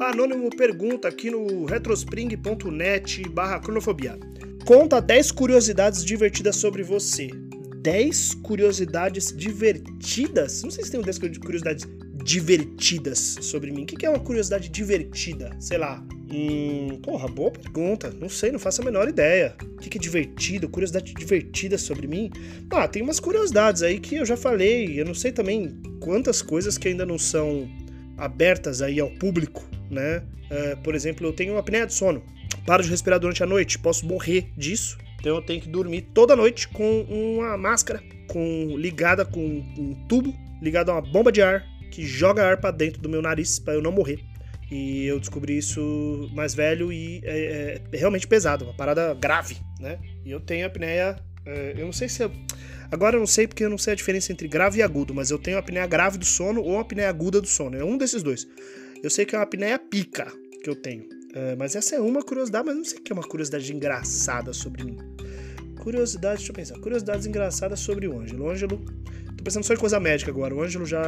Anônimo pergunta aqui no retrospring.net barra cronofobia. Conta 10 curiosidades divertidas sobre você. 10 curiosidades divertidas? Não sei se tem 10 curiosidades divertidas sobre mim. O que é uma curiosidade divertida? Sei lá. Hum, porra, boa pergunta. Não sei, não faço a menor ideia. O que é divertido? Curiosidade divertida sobre mim? Ah, tem umas curiosidades aí que eu já falei. Eu não sei também quantas coisas que ainda não são abertas aí ao público, né? É, por exemplo, eu tenho apneia de sono. Paro de respirar durante a noite, posso morrer disso. Então eu tenho que dormir toda noite com uma máscara com ligada com um tubo ligado a uma bomba de ar que joga ar para dentro do meu nariz para eu não morrer. E eu descobri isso mais velho e é, é, realmente pesado, uma parada grave, né? E eu tenho apneia, é, eu não sei se agora eu não sei porque eu não sei a diferença entre grave e agudo, mas eu tenho apneia grave do sono ou apneia aguda do sono, é um desses dois. Eu sei que é uma apneia pica que eu tenho, é, mas essa é uma curiosidade, mas não sei que é uma curiosidade engraçada sobre mim. Curiosidade, deixa eu pensar, curiosidades engraçadas sobre o Ângelo. O Ângelo pensando só em coisa médica agora. O Ângelo já.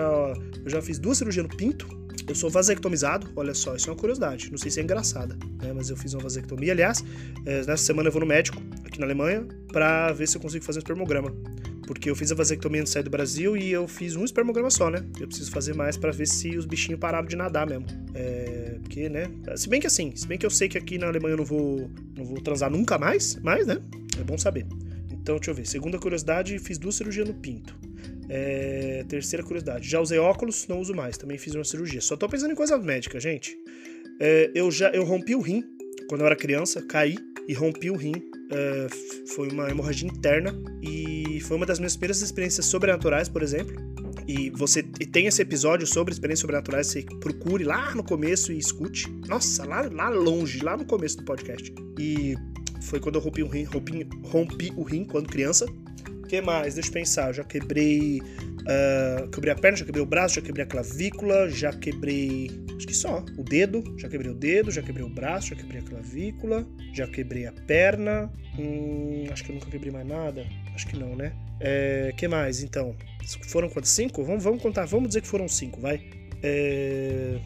Eu já fiz duas cirurgias no pinto. Eu sou vasectomizado, olha só, isso é uma curiosidade. Não sei se é engraçada, né? Mas eu fiz uma vasectomia. Aliás, é, nessa semana eu vou no médico, aqui na Alemanha, pra ver se eu consigo fazer um espermograma. Porque eu fiz a vasectomia antes de sair do Brasil e eu fiz um espermograma só, né? Eu preciso fazer mais para ver se os bichinhos pararam de nadar mesmo. É, porque, né? Se bem que assim, se bem que eu sei que aqui na Alemanha eu não vou, não vou transar nunca mais, mas, né? É bom saber. Então, deixa eu ver. Segunda curiosidade, fiz duas cirurgias no pinto. É, terceira curiosidade, já usei óculos, não uso mais, também fiz uma cirurgia. Só tô pensando em coisa médica, gente. É, eu já eu rompi o rim quando eu era criança, caí e rompi o rim. É, foi uma hemorragia interna e foi uma das minhas primeiras experiências sobrenaturais, por exemplo. E você tem esse episódio sobre experiências sobrenaturais, você procure lá no começo e escute. Nossa, lá, lá longe, lá no começo do podcast. E foi quando eu rompi o rim, rompi, rompi o rim quando criança que mais? Deixa eu pensar. Já quebrei. Uh, quebrei a perna, já quebrei o braço, já quebrei a clavícula, já quebrei. Acho que só. O dedo. Já quebrei o dedo, já quebrei o braço, já quebrei a clavícula, já quebrei a perna. Hum, acho que eu nunca quebrei mais nada. Acho que não, né? É, que mais, então? Foram quantos? Cinco? Vamos, vamos contar. Vamos dizer que foram cinco, vai. É,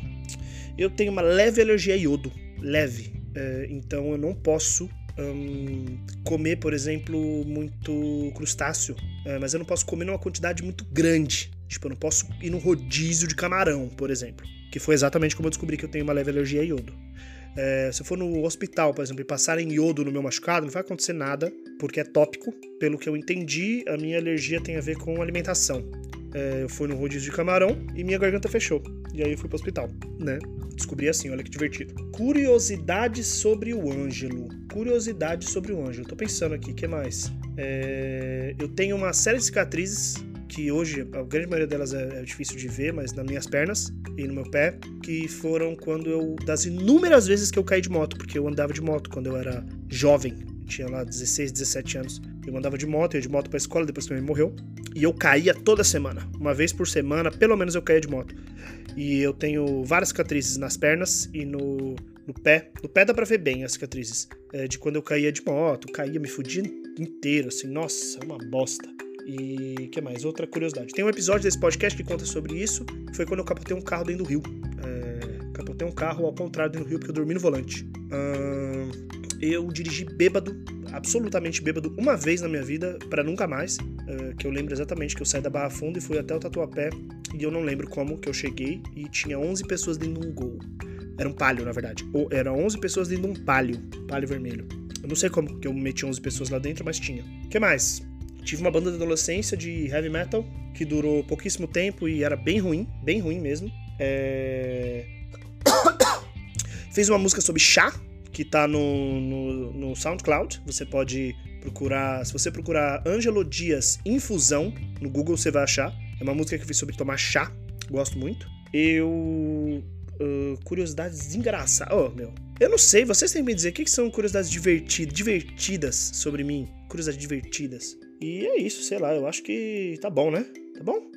eu tenho uma leve alergia a iodo. Leve. É, então eu não posso um, comer, por exemplo, muito crustáceo, é, mas eu não posso comer numa quantidade muito grande. Tipo, eu não posso ir no rodízio de camarão, por exemplo. Que foi exatamente como eu descobri que eu tenho uma leve alergia a iodo. É, se eu for no hospital, por exemplo, e passarem iodo no meu machucado, não vai acontecer nada, porque é tópico. Pelo que eu entendi, a minha alergia tem a ver com alimentação. É, eu fui no rodízio de camarão e minha garganta fechou. E aí eu fui pro hospital, né? Descobri assim, olha que divertido. Curiosidades sobre o Ângelo. Curiosidades sobre o Ângelo. Tô pensando aqui, o que mais? É, eu tenho uma série de cicatrizes que hoje a grande maioria delas é, é, difícil de ver, mas nas minhas pernas e no meu pé, que foram quando eu das inúmeras vezes que eu caí de moto, porque eu andava de moto quando eu era jovem, tinha lá 16, 17 anos. Eu andava de moto, ia de moto pra escola, depois mãe morreu. E eu caía toda semana. Uma vez por semana, pelo menos eu caía de moto. E eu tenho várias cicatrizes nas pernas e no, no pé. No pé dá pra ver bem as cicatrizes. É, de quando eu caía de moto, caía, me fudia inteiro, assim, nossa, uma bosta. E que mais? Outra curiosidade. Tem um episódio desse podcast que conta sobre isso. Foi quando eu capotei um carro dentro do rio. É, capotei um carro ao contrário dentro do rio porque eu dormi no volante. eu dirigi bêbado absolutamente bêbado uma vez na minha vida, para nunca mais. Uh, que eu lembro exatamente que eu saí da Barra Funda e fui até o Tatuapé. E eu não lembro como que eu cheguei e tinha 11 pessoas dentro de um gol. Era um palio, na verdade. Ou, era 11 pessoas dentro de um palio, palio vermelho. Eu não sei como que eu meti 11 pessoas lá dentro, mas tinha. O que mais? Tive uma banda de adolescência de heavy metal que durou pouquíssimo tempo e era bem ruim, bem ruim mesmo. É... Fez uma música sobre chá, que tá no, no, no, SoundCloud. Você pode procurar. Se você procurar Ângelo Dias Infusão no Google, você vai achar. É uma música que eu fiz sobre tomar chá. Gosto muito. Eu. Uh, curiosidades engraçadas. Oh, meu. Eu não sei, vocês têm que me dizer o que, que são curiosidades divertidas, divertidas sobre mim. Curiosidades divertidas. E é isso, sei lá, eu acho que tá bom, né? Tá bom?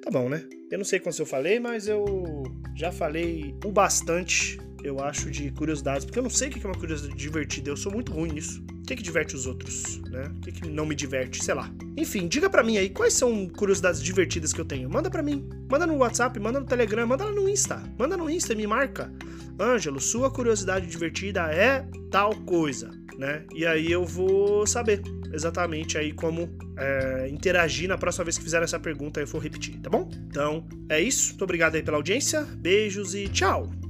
Tá bom, né? Eu não sei quanto eu falei, mas eu já falei o bastante eu acho, de curiosidades, porque eu não sei o que é uma curiosidade divertida, eu sou muito ruim nisso. O que, que diverte os outros, né? O que, que não me diverte, sei lá. Enfim, diga para mim aí quais são curiosidades divertidas que eu tenho. Manda para mim. Manda no WhatsApp, manda no Telegram, manda lá no Insta. Manda no Insta e me marca. Ângelo, sua curiosidade divertida é tal coisa, né? E aí eu vou saber exatamente aí como é, interagir na próxima vez que fizer essa pergunta eu for repetir, tá bom? Então é isso. Muito obrigado aí pela audiência. Beijos e tchau!